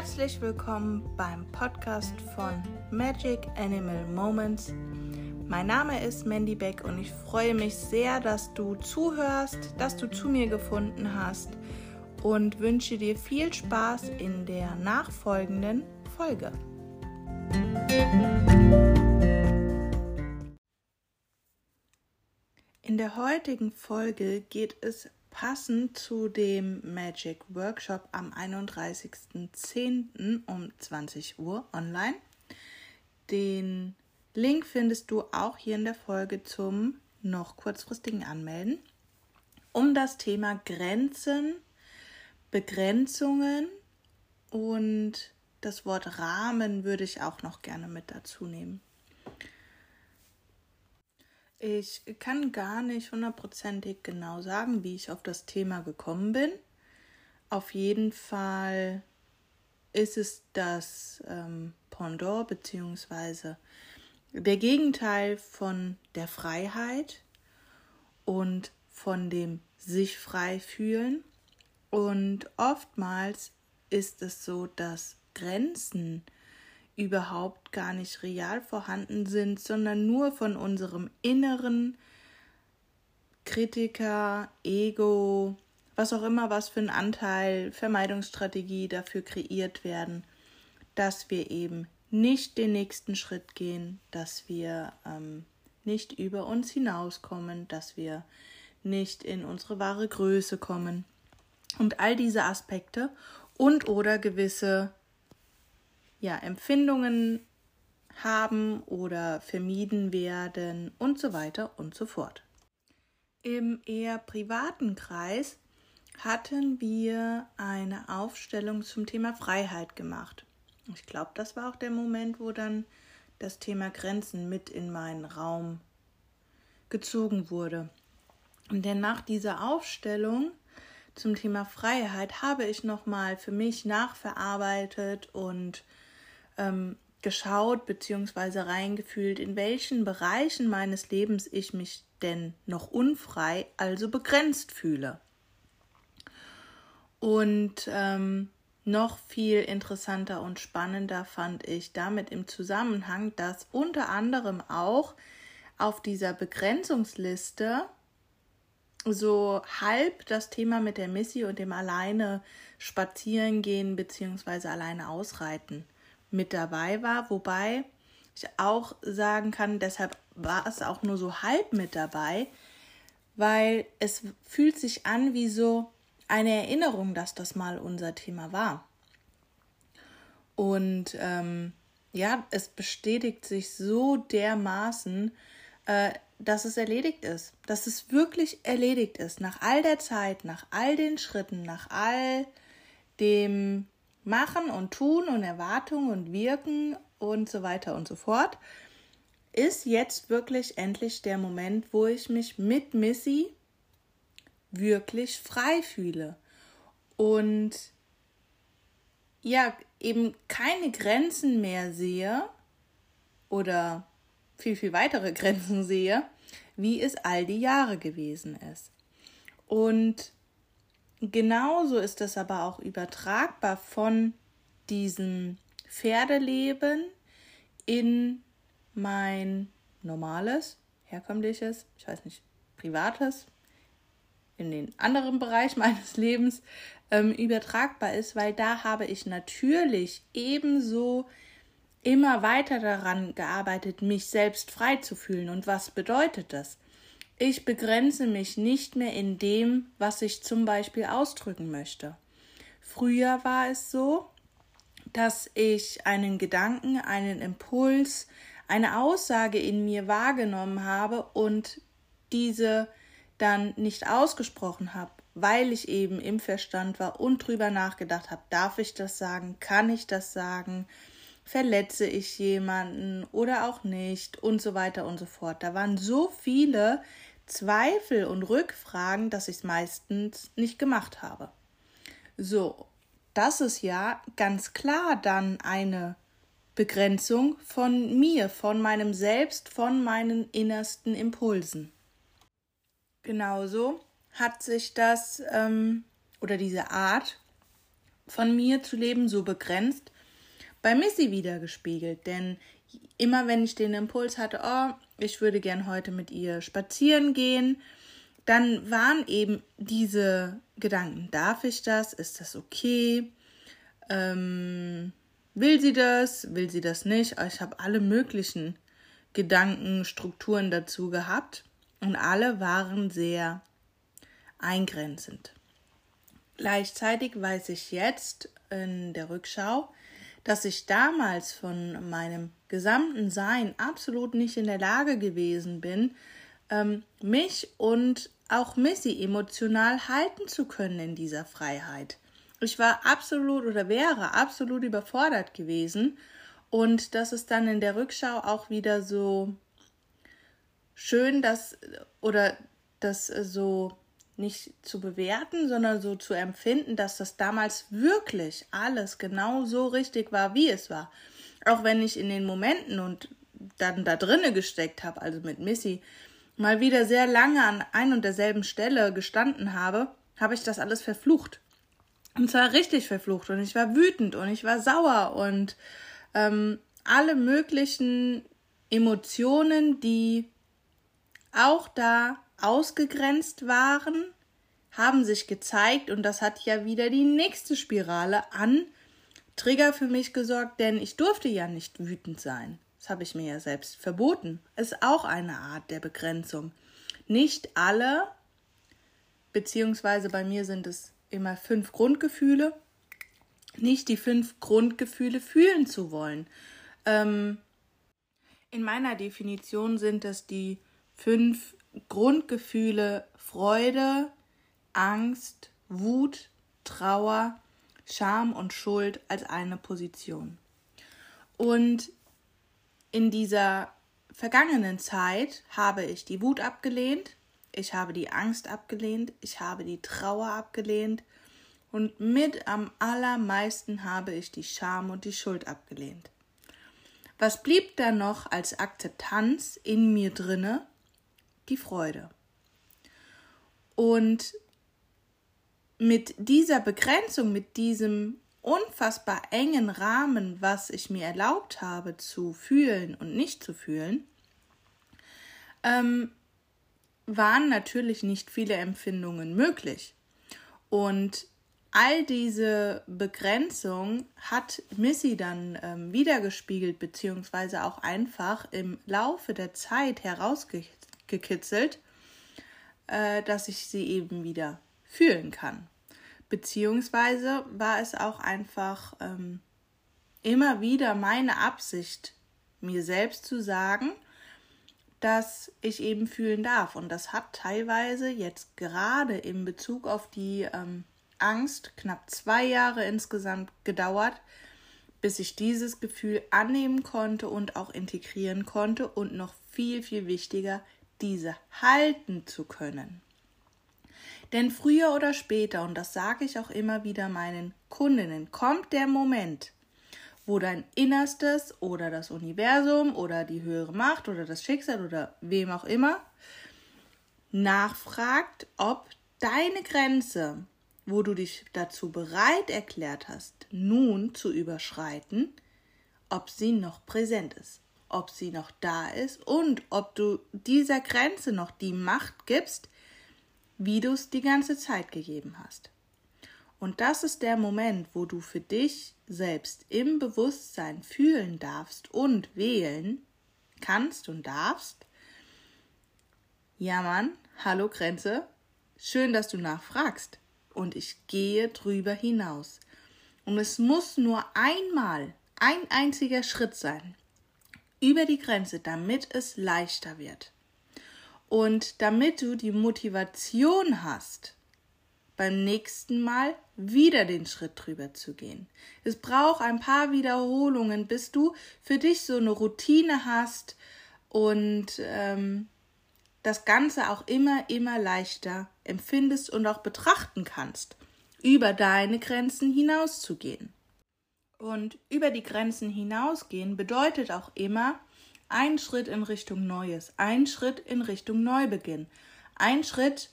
Herzlich willkommen beim Podcast von Magic Animal Moments. Mein Name ist Mandy Beck und ich freue mich sehr, dass du zuhörst, dass du zu mir gefunden hast und wünsche dir viel Spaß in der nachfolgenden Folge. In der heutigen Folge geht es passend zu dem Magic Workshop am 31.10. um 20 Uhr online. Den Link findest du auch hier in der Folge zum noch kurzfristigen Anmelden. Um das Thema Grenzen, Begrenzungen und das Wort Rahmen würde ich auch noch gerne mit dazu nehmen. Ich kann gar nicht hundertprozentig genau sagen, wie ich auf das Thema gekommen bin. Auf jeden Fall ist es das ähm, Pendant bzw. der Gegenteil von der Freiheit und von dem sich frei fühlen. Und oftmals ist es so, dass Grenzen überhaupt gar nicht real vorhanden sind, sondern nur von unserem inneren Kritiker, Ego, was auch immer, was für ein Anteil, Vermeidungsstrategie dafür kreiert werden, dass wir eben nicht den nächsten Schritt gehen, dass wir ähm, nicht über uns hinauskommen, dass wir nicht in unsere wahre Größe kommen. Und all diese Aspekte und oder gewisse ja, Empfindungen haben oder vermieden werden und so weiter und so fort. Im eher privaten Kreis hatten wir eine Aufstellung zum Thema Freiheit gemacht. Ich glaube, das war auch der Moment, wo dann das Thema Grenzen mit in meinen Raum gezogen wurde. Denn nach dieser Aufstellung zum Thema Freiheit habe ich nochmal für mich nachverarbeitet und ähm, geschaut bzw. reingefühlt, in welchen Bereichen meines Lebens ich mich denn noch unfrei, also begrenzt fühle. Und ähm, noch viel interessanter und spannender fand ich damit im Zusammenhang, dass unter anderem auch auf dieser Begrenzungsliste so halb das Thema mit der Missy und dem alleine spazieren gehen bzw. alleine ausreiten mit dabei war, wobei ich auch sagen kann, deshalb war es auch nur so halb mit dabei, weil es fühlt sich an wie so eine Erinnerung, dass das mal unser Thema war. Und ähm, ja, es bestätigt sich so dermaßen, äh, dass es erledigt ist, dass es wirklich erledigt ist, nach all der Zeit, nach all den Schritten, nach all dem Machen und Tun und Erwartungen und Wirken und so weiter und so fort, ist jetzt wirklich endlich der Moment, wo ich mich mit Missy wirklich frei fühle und ja, eben keine Grenzen mehr sehe oder viel, viel weitere Grenzen sehe, wie es all die Jahre gewesen ist. Und Genauso ist es aber auch übertragbar von diesem Pferdeleben in mein normales, herkömmliches, ich weiß nicht, privates, in den anderen Bereich meines Lebens ähm, übertragbar ist, weil da habe ich natürlich ebenso immer weiter daran gearbeitet, mich selbst frei zu fühlen. Und was bedeutet das? Ich begrenze mich nicht mehr in dem, was ich zum Beispiel ausdrücken möchte. Früher war es so, dass ich einen Gedanken, einen Impuls, eine Aussage in mir wahrgenommen habe und diese dann nicht ausgesprochen habe, weil ich eben im Verstand war und drüber nachgedacht habe, darf ich das sagen, kann ich das sagen, verletze ich jemanden oder auch nicht und so weiter und so fort. Da waren so viele Zweifel und Rückfragen, dass ich es meistens nicht gemacht habe. So, das ist ja ganz klar dann eine Begrenzung von mir, von meinem Selbst, von meinen innersten Impulsen. Genauso hat sich das ähm, oder diese Art von mir zu leben so begrenzt bei Missy wiedergespiegelt. Denn immer wenn ich den Impuls hatte, oh, ich würde gern heute mit ihr spazieren gehen, dann waren eben diese Gedanken, darf ich das? Ist das okay? Ähm, will sie das? Will sie das nicht? Ich habe alle möglichen Gedankenstrukturen dazu gehabt und alle waren sehr eingrenzend. Gleichzeitig weiß ich jetzt in der Rückschau, dass ich damals von meinem gesamten Sein absolut nicht in der Lage gewesen bin, ähm, mich und auch Missy emotional halten zu können in dieser Freiheit. Ich war absolut oder wäre absolut überfordert gewesen und das ist dann in der Rückschau auch wieder so schön, dass oder das so nicht zu bewerten, sondern so zu empfinden, dass das damals wirklich alles genau so richtig war, wie es war. Auch wenn ich in den Momenten und dann da drinne gesteckt habe, also mit Missy, mal wieder sehr lange an ein und derselben Stelle gestanden habe, habe ich das alles verflucht. Und zwar richtig verflucht. Und ich war wütend und ich war sauer und ähm, alle möglichen Emotionen, die auch da ausgegrenzt waren, haben sich gezeigt und das hat ja wieder die nächste Spirale an Trigger für mich gesorgt, denn ich durfte ja nicht wütend sein. Das habe ich mir ja selbst verboten. Ist auch eine Art der Begrenzung. Nicht alle, beziehungsweise bei mir sind es immer fünf Grundgefühle, nicht die fünf Grundgefühle fühlen zu wollen. Ähm, in meiner Definition sind es die fünf Grundgefühle Freude, Angst, Wut, Trauer, Scham und Schuld als eine Position. Und in dieser vergangenen Zeit habe ich die Wut abgelehnt, ich habe die Angst abgelehnt, ich habe die Trauer abgelehnt und mit am allermeisten habe ich die Scham und die Schuld abgelehnt. Was blieb dann noch als Akzeptanz in mir drinne? Die Freude. Und mit dieser Begrenzung, mit diesem unfassbar engen Rahmen, was ich mir erlaubt habe zu fühlen und nicht zu fühlen, ähm, waren natürlich nicht viele Empfindungen möglich. Und all diese Begrenzung hat Missy dann ähm, wiedergespiegelt, beziehungsweise auch einfach im Laufe der Zeit herausgekitzelt, äh, dass ich sie eben wieder fühlen kann. Beziehungsweise war es auch einfach ähm, immer wieder meine Absicht, mir selbst zu sagen, dass ich eben fühlen darf. Und das hat teilweise jetzt gerade in Bezug auf die ähm, Angst knapp zwei Jahre insgesamt gedauert, bis ich dieses Gefühl annehmen konnte und auch integrieren konnte und noch viel, viel wichtiger, diese halten zu können. Denn früher oder später, und das sage ich auch immer wieder meinen Kundinnen, kommt der Moment, wo dein Innerstes oder das Universum oder die höhere Macht oder das Schicksal oder wem auch immer nachfragt, ob deine Grenze, wo du dich dazu bereit erklärt hast, nun zu überschreiten, ob sie noch präsent ist, ob sie noch da ist und ob du dieser Grenze noch die Macht gibst, wie du es die ganze Zeit gegeben hast. Und das ist der Moment, wo du für dich selbst im Bewusstsein fühlen darfst und wählen kannst und darfst. Ja, Mann, hallo Grenze, schön, dass du nachfragst. Und ich gehe drüber hinaus. Und es muss nur einmal ein einziger Schritt sein über die Grenze, damit es leichter wird. Und damit du die Motivation hast, beim nächsten Mal wieder den Schritt drüber zu gehen. Es braucht ein paar Wiederholungen, bis du für dich so eine Routine hast und ähm, das Ganze auch immer, immer leichter empfindest und auch betrachten kannst, über deine Grenzen hinauszugehen. Und über die Grenzen hinausgehen bedeutet auch immer, ein Schritt in Richtung Neues, ein Schritt in Richtung Neubeginn, ein Schritt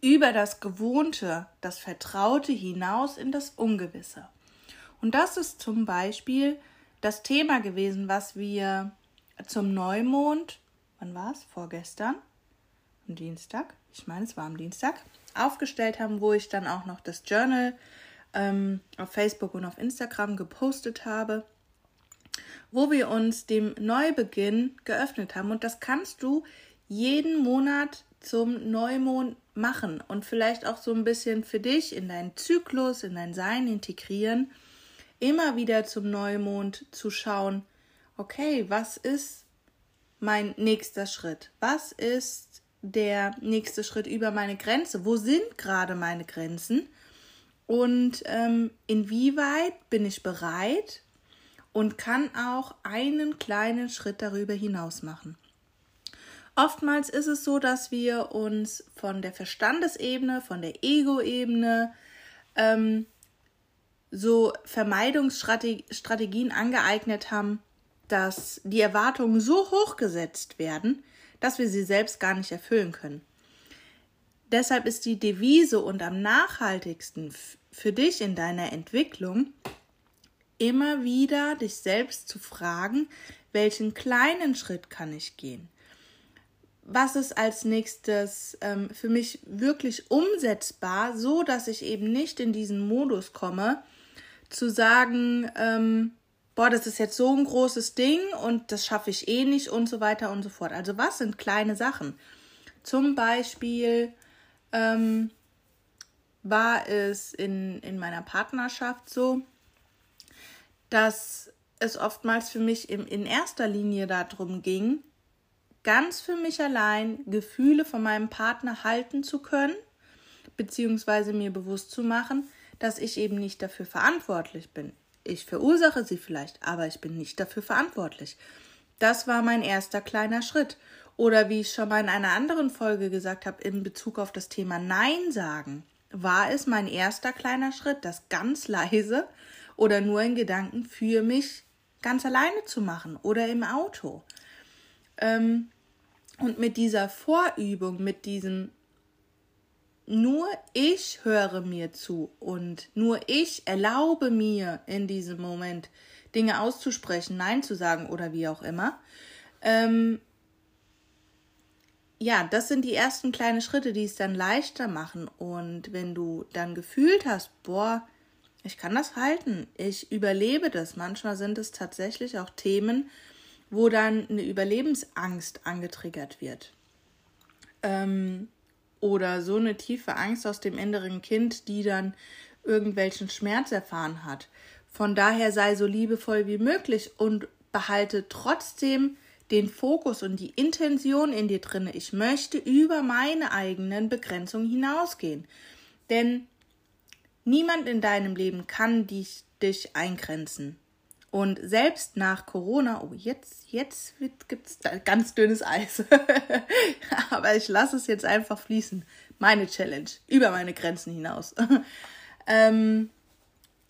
über das Gewohnte, das Vertraute hinaus in das Ungewisse. Und das ist zum Beispiel das Thema gewesen, was wir zum Neumond, wann war es? Vorgestern? Am Dienstag? Ich meine, es war am Dienstag, aufgestellt haben, wo ich dann auch noch das Journal ähm, auf Facebook und auf Instagram gepostet habe, wo wir uns dem Neubeginn geöffnet haben. Und das kannst du jeden Monat zum Neumond machen und vielleicht auch so ein bisschen für dich in deinen Zyklus, in dein Sein integrieren, immer wieder zum Neumond zu schauen, okay, was ist mein nächster Schritt? Was ist der nächste Schritt über meine Grenze? Wo sind gerade meine Grenzen? Und ähm, inwieweit bin ich bereit und kann auch einen kleinen Schritt darüber hinaus machen? Oftmals ist es so, dass wir uns von der Verstandesebene, von der Ego-Ebene ähm, so Vermeidungsstrategien angeeignet haben, dass die Erwartungen so hoch gesetzt werden, dass wir sie selbst gar nicht erfüllen können. Deshalb ist die Devise und am nachhaltigsten für dich in deiner Entwicklung immer wieder dich selbst zu fragen, welchen kleinen Schritt kann ich gehen? was ist als nächstes ähm, für mich wirklich umsetzbar, so dass ich eben nicht in diesen Modus komme, zu sagen, ähm, boah, das ist jetzt so ein großes Ding und das schaffe ich eh nicht und so weiter und so fort. Also was sind kleine Sachen? Zum Beispiel ähm, war es in, in meiner Partnerschaft so, dass es oftmals für mich im, in erster Linie darum ging, ganz für mich allein Gefühle von meinem Partner halten zu können, beziehungsweise mir bewusst zu machen, dass ich eben nicht dafür verantwortlich bin. Ich verursache sie vielleicht, aber ich bin nicht dafür verantwortlich. Das war mein erster kleiner Schritt. Oder wie ich schon mal in einer anderen Folge gesagt habe, in Bezug auf das Thema Nein sagen, war es mein erster kleiner Schritt, das ganz leise oder nur in Gedanken für mich ganz alleine zu machen oder im Auto. Ähm, und mit dieser Vorübung, mit diesem nur ich höre mir zu und nur ich erlaube mir in diesem Moment Dinge auszusprechen, Nein zu sagen oder wie auch immer. Ähm, ja, das sind die ersten kleinen Schritte, die es dann leichter machen. Und wenn du dann gefühlt hast, boah, ich kann das halten, ich überlebe das. Manchmal sind es tatsächlich auch Themen, wo dann eine Überlebensangst angetriggert wird. Ähm, oder so eine tiefe Angst aus dem inneren Kind, die dann irgendwelchen Schmerz erfahren hat. Von daher sei so liebevoll wie möglich und behalte trotzdem den Fokus und die Intention in dir drinne. Ich möchte über meine eigenen Begrenzungen hinausgehen. Denn niemand in deinem Leben kann dich, dich eingrenzen. Und selbst nach Corona, oh, jetzt, jetzt gibt es ganz dünnes Eis. Aber ich lasse es jetzt einfach fließen. Meine Challenge, über meine Grenzen hinaus. ähm,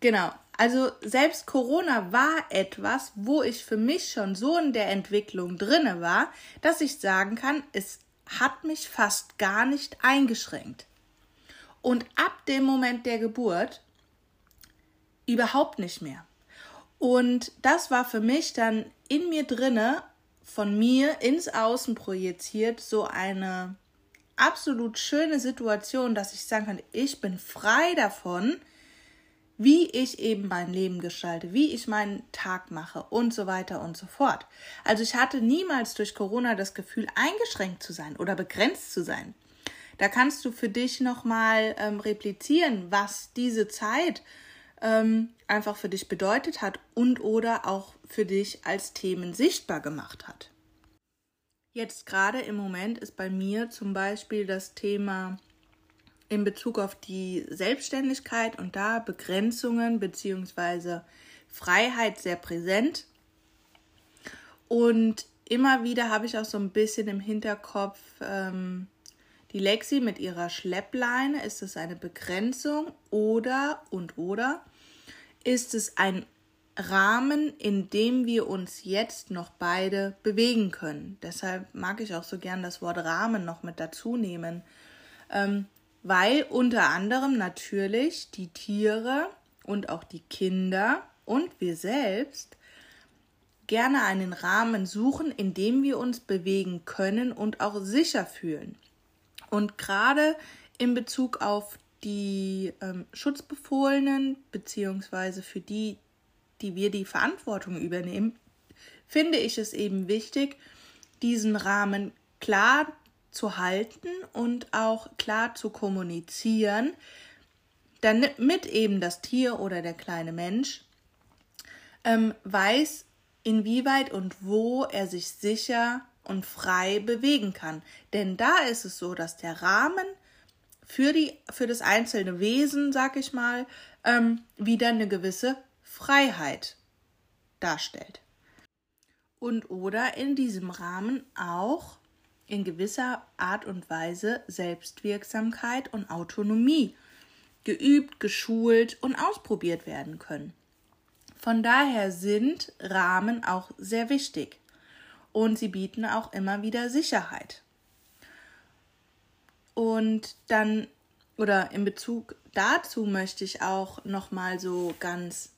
genau. Also selbst Corona war etwas, wo ich für mich schon so in der Entwicklung drinne war, dass ich sagen kann, es hat mich fast gar nicht eingeschränkt. Und ab dem Moment der Geburt überhaupt nicht mehr. Und das war für mich dann in mir drinne, von mir ins Außen projiziert, so eine absolut schöne Situation, dass ich sagen kann, ich bin frei davon, wie ich eben mein Leben gestalte, wie ich meinen Tag mache und so weiter und so fort. Also ich hatte niemals durch Corona das Gefühl, eingeschränkt zu sein oder begrenzt zu sein. Da kannst du für dich nochmal ähm, replizieren, was diese Zeit ähm, einfach für dich bedeutet hat und oder auch für dich als Themen sichtbar gemacht hat. Jetzt gerade im Moment ist bei mir zum Beispiel das Thema in Bezug auf die Selbstständigkeit und da Begrenzungen bzw. Freiheit sehr präsent. Und immer wieder habe ich auch so ein bisschen im Hinterkopf ähm, die Lexi mit ihrer Schleppleine. Ist es eine Begrenzung oder und oder ist es ein Rahmen, in dem wir uns jetzt noch beide bewegen können. Deshalb mag ich auch so gern das Wort Rahmen noch mit dazu nehmen. Ähm, weil unter anderem natürlich die Tiere und auch die Kinder und wir selbst gerne einen Rahmen suchen, in dem wir uns bewegen können und auch sicher fühlen. Und gerade in Bezug auf die ähm, Schutzbefohlenen beziehungsweise für die, die wir die Verantwortung übernehmen, finde ich es eben wichtig, diesen Rahmen klar zu halten und auch klar zu kommunizieren, damit eben das Tier oder der kleine Mensch ähm, weiß, inwieweit und wo er sich sicher und frei bewegen kann. Denn da ist es so, dass der Rahmen für, die, für das einzelne Wesen, sag ich mal, ähm, wieder eine gewisse Freiheit darstellt. Und oder in diesem Rahmen auch in gewisser Art und Weise Selbstwirksamkeit und Autonomie geübt, geschult und ausprobiert werden können. Von daher sind Rahmen auch sehr wichtig und sie bieten auch immer wieder Sicherheit. Und dann oder in Bezug dazu möchte ich auch noch mal so ganz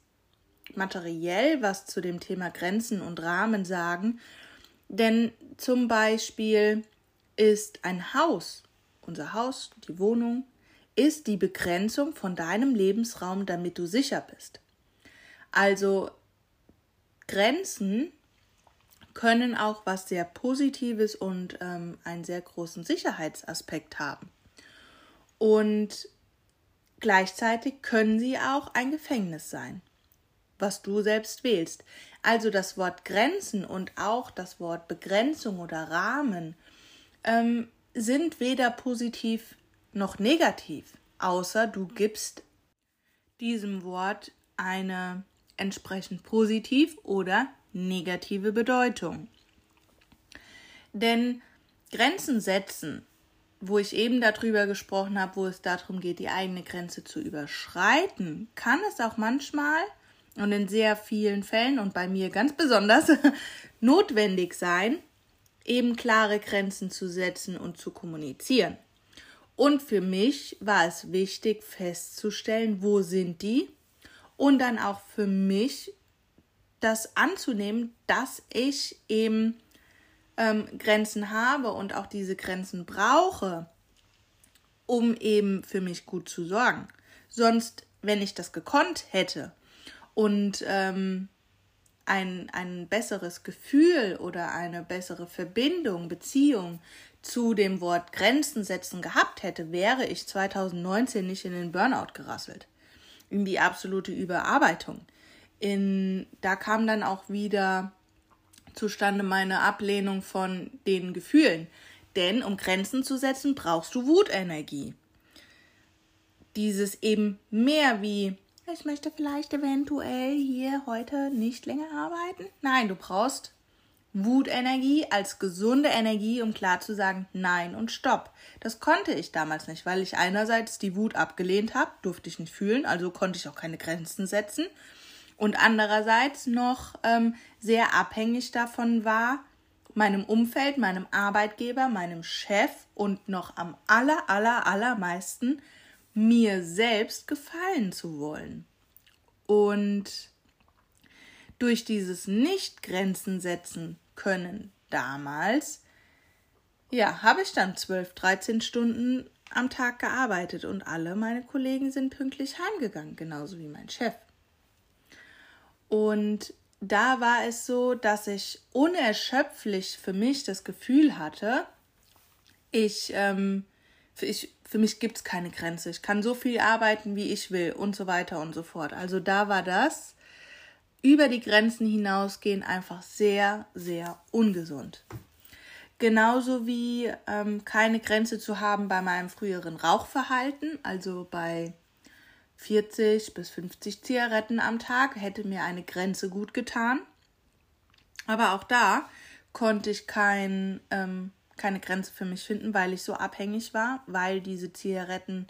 materiell was zu dem Thema Grenzen und Rahmen sagen, denn zum Beispiel ist ein Haus, unser Haus, die Wohnung, ist die Begrenzung von deinem Lebensraum, damit du sicher bist. Also Grenzen können auch was sehr Positives und ähm, einen sehr großen Sicherheitsaspekt haben. Und gleichzeitig können sie auch ein Gefängnis sein, was du selbst wählst. Also das Wort Grenzen und auch das Wort Begrenzung oder Rahmen ähm, sind weder positiv noch negativ, außer du gibst diesem Wort eine entsprechend positiv oder negative Bedeutung. Denn Grenzen setzen, wo ich eben darüber gesprochen habe, wo es darum geht, die eigene Grenze zu überschreiten, kann es auch manchmal und in sehr vielen Fällen und bei mir ganz besonders notwendig sein, eben klare Grenzen zu setzen und zu kommunizieren. Und für mich war es wichtig festzustellen, wo sind die und dann auch für mich das anzunehmen, dass ich eben ähm, Grenzen habe und auch diese Grenzen brauche, um eben für mich gut zu sorgen. Sonst, wenn ich das gekonnt hätte und ähm, ein, ein besseres Gefühl oder eine bessere Verbindung, Beziehung zu dem Wort Grenzen setzen gehabt hätte, wäre ich 2019 nicht in den Burnout gerasselt in die absolute Überarbeitung. In, da kam dann auch wieder zustande meine Ablehnung von den Gefühlen. Denn um Grenzen zu setzen, brauchst du Wutenergie. Dieses eben mehr wie, ich möchte vielleicht eventuell hier heute nicht länger arbeiten. Nein, du brauchst Wutenergie als gesunde Energie, um klar zu sagen Nein und Stopp. Das konnte ich damals nicht, weil ich einerseits die Wut abgelehnt habe, durfte ich nicht fühlen, also konnte ich auch keine Grenzen setzen und andererseits noch ähm, sehr abhängig davon war, meinem Umfeld, meinem Arbeitgeber, meinem Chef und noch am aller, aller, allermeisten mir selbst gefallen zu wollen. Und durch dieses Nicht-Grenzen setzen können damals, ja, habe ich dann 12, 13 Stunden am Tag gearbeitet und alle meine Kollegen sind pünktlich heimgegangen, genauso wie mein Chef. Und da war es so, dass ich unerschöpflich für mich das Gefühl hatte, ich, ähm, für, ich, für mich gibt es keine Grenze. Ich kann so viel arbeiten, wie ich will und so weiter und so fort. Also da war das über die Grenzen hinausgehen einfach sehr, sehr ungesund. Genauso wie ähm, keine Grenze zu haben bei meinem früheren Rauchverhalten, also bei 40 bis 50 Zigaretten am Tag, hätte mir eine Grenze gut getan. Aber auch da konnte ich kein, ähm, keine Grenze für mich finden, weil ich so abhängig war, weil diese Zigaretten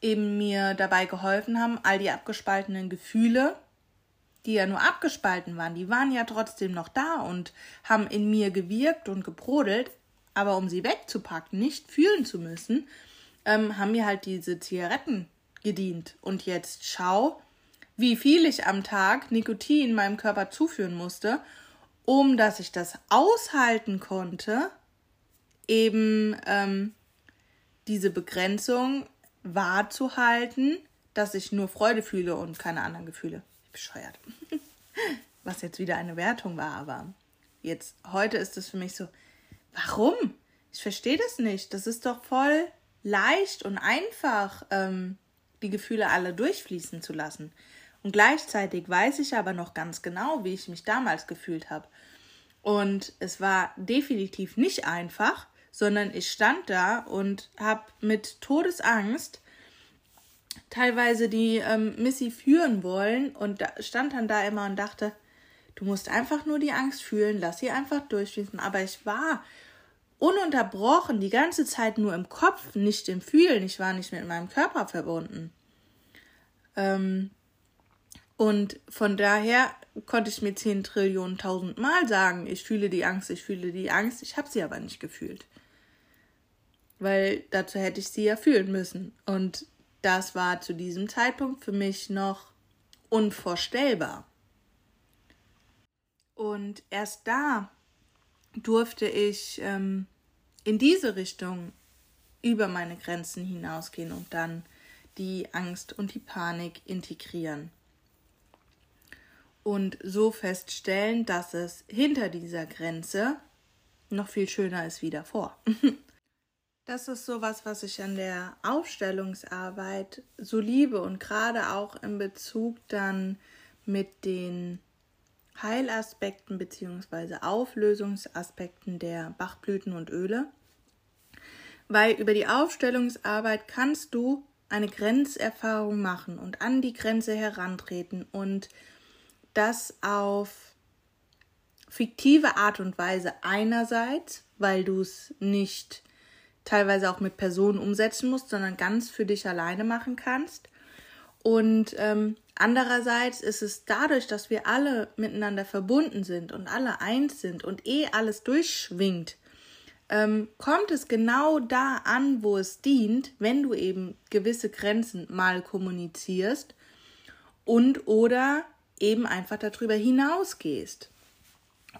eben mir dabei geholfen haben, all die abgespaltenen Gefühle die ja nur abgespalten waren, die waren ja trotzdem noch da und haben in mir gewirkt und gebrodelt, aber um sie wegzupacken, nicht fühlen zu müssen, ähm, haben mir halt diese Zigaretten gedient. Und jetzt schau, wie viel ich am Tag Nikotin meinem Körper zuführen musste, um dass ich das aushalten konnte, eben ähm, diese Begrenzung wahrzuhalten, dass ich nur Freude fühle und keine anderen Gefühle. Bescheuert. Was jetzt wieder eine Wertung war, aber jetzt heute ist es für mich so, warum? Ich verstehe das nicht. Das ist doch voll leicht und einfach, ähm, die Gefühle alle durchfließen zu lassen. Und gleichzeitig weiß ich aber noch ganz genau, wie ich mich damals gefühlt habe. Und es war definitiv nicht einfach, sondern ich stand da und habe mit Todesangst teilweise die ähm, Missy führen wollen und da, stand dann da immer und dachte, du musst einfach nur die Angst fühlen, lass sie einfach durchfließen. Aber ich war ununterbrochen die ganze Zeit nur im Kopf, nicht im Fühlen. Ich war nicht mit meinem Körper verbunden. Ähm, und von daher konnte ich mir 10 Trillionen tausend Mal sagen, ich fühle die Angst, ich fühle die Angst, ich habe sie aber nicht gefühlt. Weil dazu hätte ich sie ja fühlen müssen. Und das war zu diesem Zeitpunkt für mich noch unvorstellbar. Und erst da durfte ich ähm, in diese Richtung über meine Grenzen hinausgehen und dann die Angst und die Panik integrieren. Und so feststellen, dass es hinter dieser Grenze noch viel schöner ist wie davor. das ist sowas, was ich an der Aufstellungsarbeit so liebe und gerade auch in Bezug dann mit den Heilaspekten bzw. Auflösungsaspekten der Bachblüten und Öle. Weil über die Aufstellungsarbeit kannst du eine Grenzerfahrung machen und an die Grenze herantreten und das auf fiktive Art und Weise einerseits, weil du es nicht teilweise auch mit Personen umsetzen musst, sondern ganz für dich alleine machen kannst. Und ähm, andererseits ist es dadurch, dass wir alle miteinander verbunden sind und alle eins sind und eh alles durchschwingt, ähm, kommt es genau da an, wo es dient, wenn du eben gewisse Grenzen mal kommunizierst und oder eben einfach darüber hinausgehst.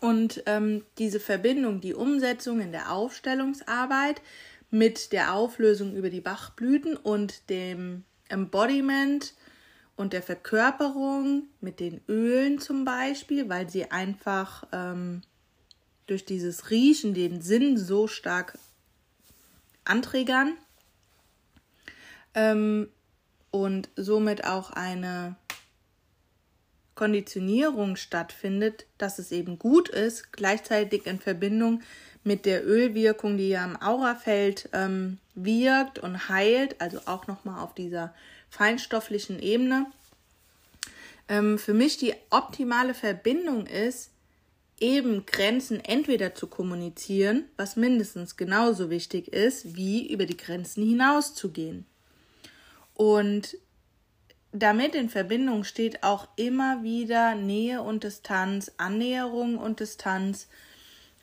Und ähm, diese Verbindung, die Umsetzung in der Aufstellungsarbeit mit der Auflösung über die Bachblüten und dem Embodiment und der Verkörperung mit den Ölen zum Beispiel, weil sie einfach ähm, durch dieses Riechen den Sinn so stark anträgern. Ähm, und somit auch eine Konditionierung stattfindet, dass es eben gut ist, gleichzeitig in Verbindung mit der Ölwirkung, die ja im Aurafeld ähm, wirkt und heilt, also auch nochmal auf dieser feinstofflichen Ebene. Ähm, für mich die optimale Verbindung ist, eben Grenzen entweder zu kommunizieren, was mindestens genauso wichtig ist, wie über die Grenzen hinauszugehen. Und damit in Verbindung steht auch immer wieder Nähe und Distanz, Annäherung und Distanz,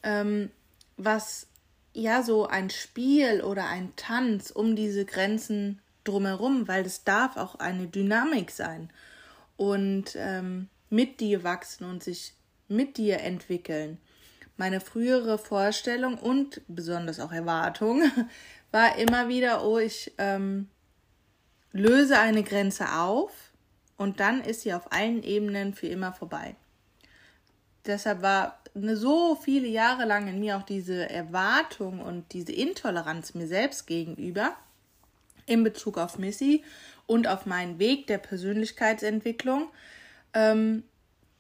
ähm, was ja so ein Spiel oder ein Tanz um diese Grenzen drumherum, weil es darf auch eine Dynamik sein und ähm, mit dir wachsen und sich mit dir entwickeln. Meine frühere Vorstellung und besonders auch Erwartung war immer wieder, oh, ich ähm, löse eine Grenze auf und dann ist sie auf allen Ebenen für immer vorbei. Deshalb war eine so viele Jahre lang in mir auch diese Erwartung und diese Intoleranz mir selbst gegenüber in Bezug auf Missy und auf meinen Weg der Persönlichkeitsentwicklung, ähm,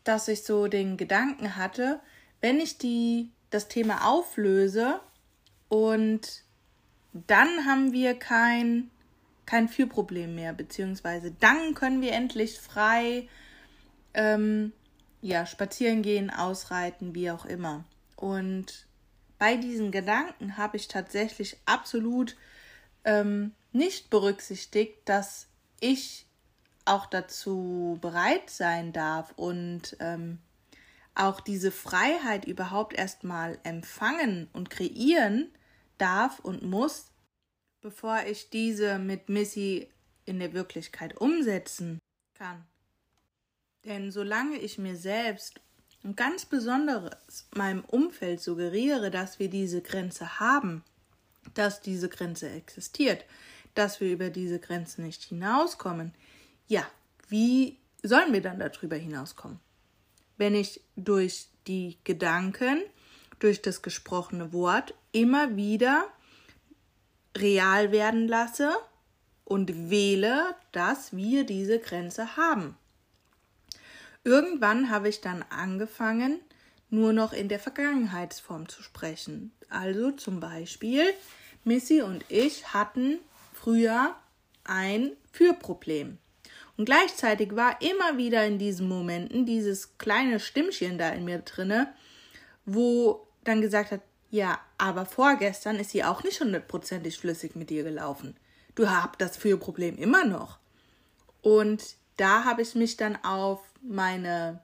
dass ich so den Gedanken hatte, wenn ich die, das Thema auflöse und dann haben wir kein, kein Führproblem mehr, beziehungsweise dann können wir endlich frei ähm, ja, spazieren gehen, ausreiten, wie auch immer. Und bei diesen Gedanken habe ich tatsächlich absolut ähm, nicht berücksichtigt, dass ich auch dazu bereit sein darf und ähm, auch diese Freiheit überhaupt erstmal empfangen und kreieren darf und muss, bevor ich diese mit Missy in der Wirklichkeit umsetzen kann. Denn solange ich mir selbst und ganz besonderes meinem Umfeld suggeriere, dass wir diese Grenze haben, dass diese Grenze existiert, dass wir über diese Grenze nicht hinauskommen, ja, wie sollen wir dann darüber hinauskommen? Wenn ich durch die Gedanken, durch das gesprochene Wort immer wieder real werden lasse und wähle, dass wir diese Grenze haben. Irgendwann habe ich dann angefangen, nur noch in der Vergangenheitsform zu sprechen. Also zum Beispiel, Missy und ich hatten früher ein Fürproblem. Und gleichzeitig war immer wieder in diesen Momenten dieses kleine Stimmchen da in mir drinne, wo dann gesagt hat, ja, aber vorgestern ist sie auch nicht hundertprozentig flüssig mit dir gelaufen. Du habt das Fürproblem immer noch. Und da habe ich mich dann auf meine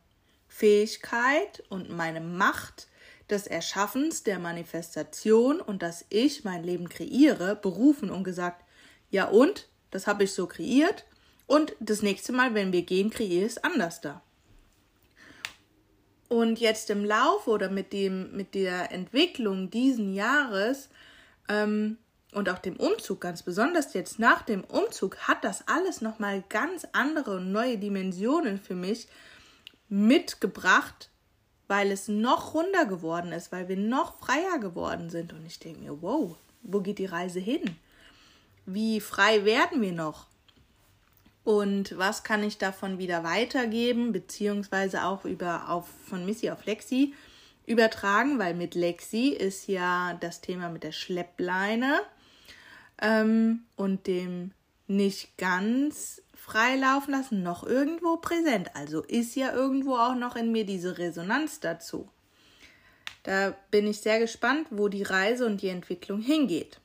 Fähigkeit und meine Macht des Erschaffens, der Manifestation und dass ich mein Leben kreiere, berufen und gesagt, ja und, das habe ich so kreiert und das nächste Mal, wenn wir gehen, kreiere ich es anders da. Und jetzt im Laufe oder mit dem, mit der Entwicklung diesen Jahres ähm, und auch dem Umzug, ganz besonders jetzt nach dem Umzug, hat das alles nochmal ganz andere und neue Dimensionen für mich mitgebracht, weil es noch runder geworden ist, weil wir noch freier geworden sind. Und ich denke mir, wow, wo geht die Reise hin? Wie frei werden wir noch? Und was kann ich davon wieder weitergeben, beziehungsweise auch über auf von Missy auf Lexi übertragen, weil mit Lexi ist ja das Thema mit der Schleppleine ähm, und dem nicht ganz freilaufen lassen noch irgendwo präsent. Also ist ja irgendwo auch noch in mir diese Resonanz dazu. Da bin ich sehr gespannt, wo die Reise und die Entwicklung hingeht.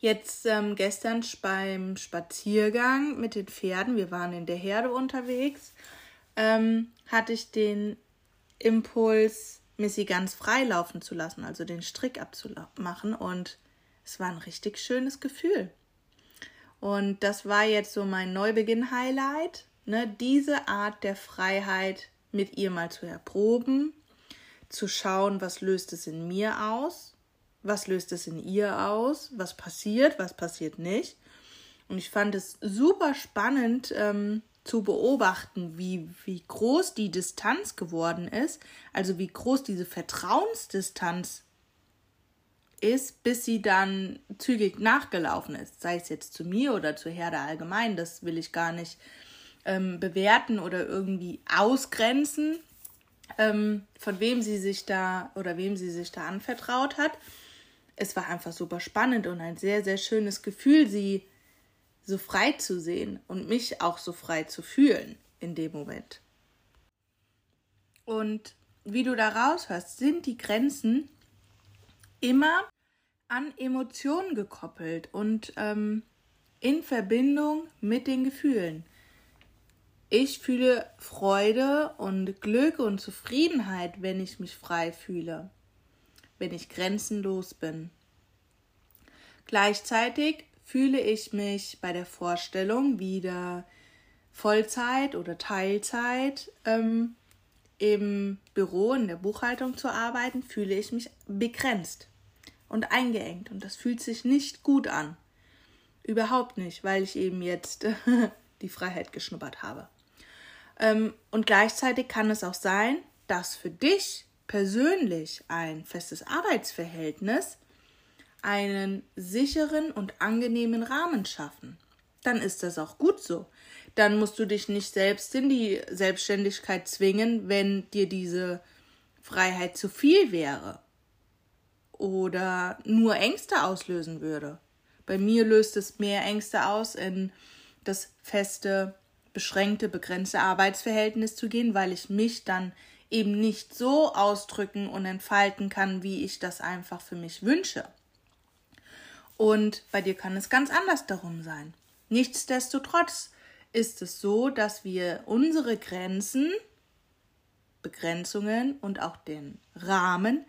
Jetzt ähm, gestern beim Spaziergang mit den Pferden, wir waren in der Herde unterwegs, ähm, hatte ich den Impuls, Missy ganz frei laufen zu lassen, also den Strick abzumachen. Und es war ein richtig schönes Gefühl. Und das war jetzt so mein Neubeginn-Highlight, ne, diese Art der Freiheit mit ihr mal zu erproben, zu schauen, was löst es in mir aus, was löst es in ihr aus, was passiert, was passiert nicht. Und ich fand es super spannend ähm, zu beobachten, wie, wie groß die Distanz geworden ist, also wie groß diese Vertrauensdistanz ist, bis sie dann zügig nachgelaufen ist. Sei es jetzt zu mir oder zur Herde allgemein, das will ich gar nicht ähm, bewerten oder irgendwie ausgrenzen, ähm, von wem sie sich da oder wem sie sich da anvertraut hat. Es war einfach super spannend und ein sehr, sehr schönes Gefühl, sie so frei zu sehen und mich auch so frei zu fühlen in dem Moment. Und wie du da raushörst, sind die Grenzen immer an Emotionen gekoppelt und ähm, in Verbindung mit den Gefühlen. Ich fühle Freude und Glück und Zufriedenheit, wenn ich mich frei fühle, wenn ich grenzenlos bin. Gleichzeitig fühle ich mich bei der Vorstellung, wieder Vollzeit oder Teilzeit ähm, im Büro, in der Buchhaltung zu arbeiten, fühle ich mich begrenzt und eingeengt und das fühlt sich nicht gut an. Überhaupt nicht, weil ich eben jetzt die Freiheit geschnuppert habe. Ähm, und gleichzeitig kann es auch sein, dass für dich persönlich ein festes Arbeitsverhältnis einen sicheren und angenehmen Rahmen schaffen. Dann ist das auch gut so. Dann musst du dich nicht selbst in die Selbstständigkeit zwingen, wenn dir diese Freiheit zu viel wäre oder nur Ängste auslösen würde. Bei mir löst es mehr Ängste aus, in das feste, beschränkte, begrenzte Arbeitsverhältnis zu gehen, weil ich mich dann eben nicht so ausdrücken und entfalten kann, wie ich das einfach für mich wünsche. Und bei dir kann es ganz anders darum sein. Nichtsdestotrotz ist es so, dass wir unsere Grenzen, Begrenzungen und auch den Rahmen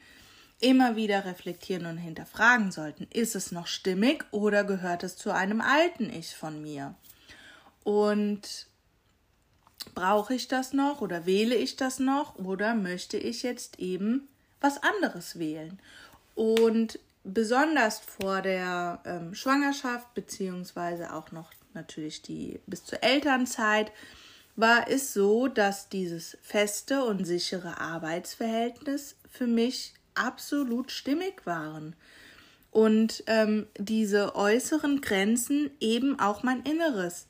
immer wieder reflektieren und hinterfragen sollten. Ist es noch stimmig oder gehört es zu einem alten Ich von mir? Und brauche ich das noch oder wähle ich das noch oder möchte ich jetzt eben was anderes wählen? Und besonders vor der ähm, Schwangerschaft beziehungsweise auch noch natürlich die bis zur Elternzeit war es so, dass dieses feste und sichere Arbeitsverhältnis für mich absolut stimmig waren und ähm, diese äußeren Grenzen eben auch mein Inneres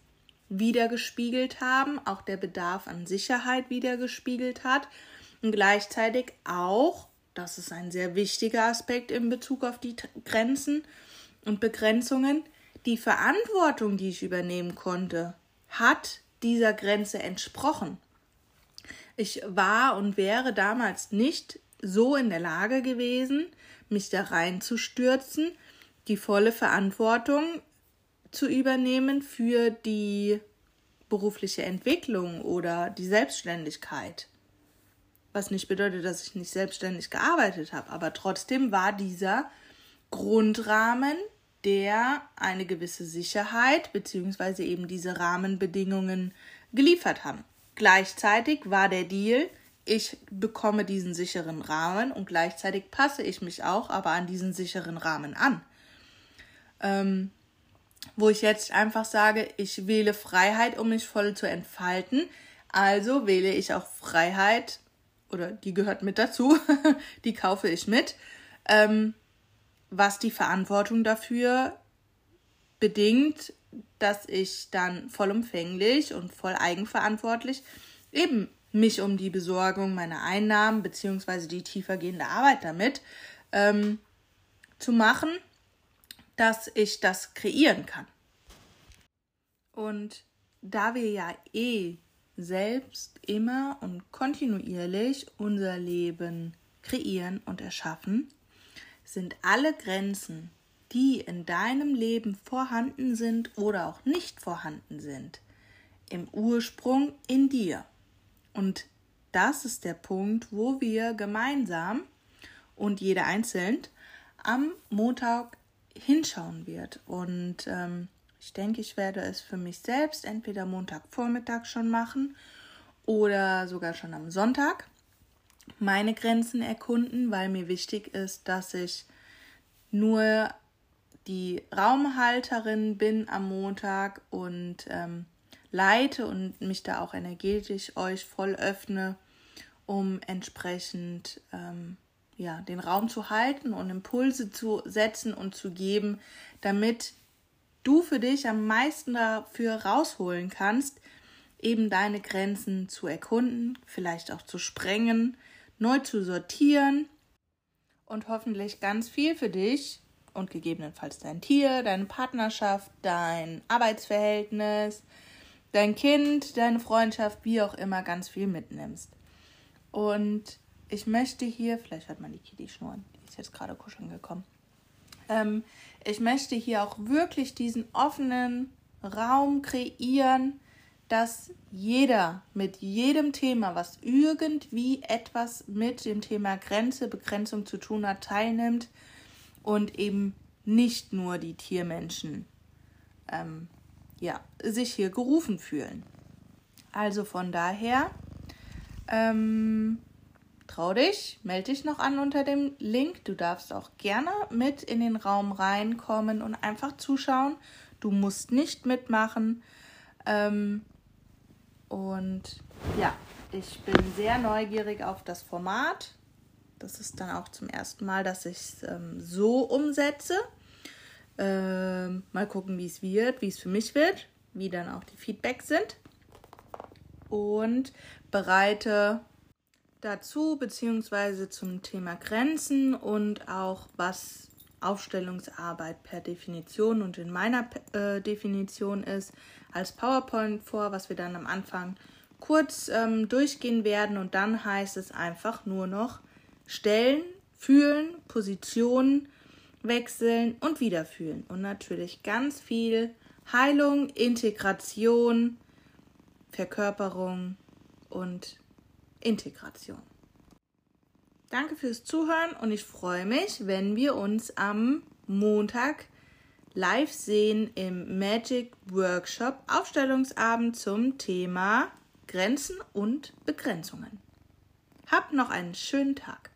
wiedergespiegelt haben, auch der Bedarf an Sicherheit wiedergespiegelt hat und gleichzeitig auch, das ist ein sehr wichtiger Aspekt in Bezug auf die Grenzen und Begrenzungen, die Verantwortung, die ich übernehmen konnte, hat dieser Grenze entsprochen. Ich war und wäre damals nicht so in der Lage gewesen, mich da reinzustürzen, die volle Verantwortung zu übernehmen für die berufliche Entwicklung oder die Selbstständigkeit. Was nicht bedeutet, dass ich nicht selbstständig gearbeitet habe, aber trotzdem war dieser Grundrahmen, der eine gewisse Sicherheit bzw. eben diese Rahmenbedingungen geliefert haben. Gleichzeitig war der Deal, ich bekomme diesen sicheren Rahmen und gleichzeitig passe ich mich auch aber an diesen sicheren Rahmen an. Ähm, wo ich jetzt einfach sage, ich wähle Freiheit, um mich voll zu entfalten. Also wähle ich auch Freiheit, oder die gehört mit dazu, die kaufe ich mit, ähm, was die Verantwortung dafür bedingt, dass ich dann vollumfänglich und voll eigenverantwortlich eben mich um die Besorgung meiner Einnahmen beziehungsweise die tiefergehende Arbeit damit ähm, zu machen, dass ich das kreieren kann. Und da wir ja eh selbst immer und kontinuierlich unser Leben kreieren und erschaffen, sind alle Grenzen, die in deinem Leben vorhanden sind oder auch nicht vorhanden sind, im Ursprung in dir. Und das ist der Punkt, wo wir gemeinsam und jeder einzeln am Montag hinschauen wird. Und ähm, ich denke, ich werde es für mich selbst entweder Montagvormittag schon machen oder sogar schon am Sonntag meine Grenzen erkunden, weil mir wichtig ist, dass ich nur die Raumhalterin bin am Montag und ähm, leite und mich da auch energetisch euch voll öffne, um entsprechend ähm, ja, den Raum zu halten und Impulse zu setzen und zu geben, damit du für dich am meisten dafür rausholen kannst, eben deine Grenzen zu erkunden, vielleicht auch zu sprengen, neu zu sortieren und hoffentlich ganz viel für dich und gegebenenfalls dein Tier, deine Partnerschaft, dein Arbeitsverhältnis, dein Kind, deine Freundschaft, wie auch immer, ganz viel mitnimmst. Und ich möchte hier, vielleicht hört man die Kitty schnurren, die ist jetzt gerade kuscheln gekommen. Ähm, ich möchte hier auch wirklich diesen offenen Raum kreieren, dass jeder mit jedem Thema, was irgendwie etwas mit dem Thema Grenze, Begrenzung zu tun hat, teilnimmt und eben nicht nur die Tiermenschen ähm, ja, sich hier gerufen fühlen. Also von daher, ähm, trau dich, melde dich noch an unter dem Link. Du darfst auch gerne mit in den Raum reinkommen und einfach zuschauen. Du musst nicht mitmachen. Ähm, und ja, ich bin sehr neugierig auf das Format. Das ist dann auch zum ersten Mal, dass ich es ähm, so umsetze. Ähm, mal gucken, wie es wird, wie es für mich wird, wie dann auch die Feedbacks sind. Und bereite dazu, beziehungsweise zum Thema Grenzen und auch was Aufstellungsarbeit per Definition und in meiner äh, Definition ist, als PowerPoint vor, was wir dann am Anfang kurz ähm, durchgehen werden. Und dann heißt es einfach nur noch stellen, fühlen, Positionen, wechseln und wieder fühlen. Und natürlich ganz viel Heilung, Integration, Verkörperung und Integration. Danke fürs Zuhören und ich freue mich, wenn wir uns am Montag live sehen im Magic Workshop Aufstellungsabend zum Thema Grenzen und Begrenzungen. Habt noch einen schönen Tag.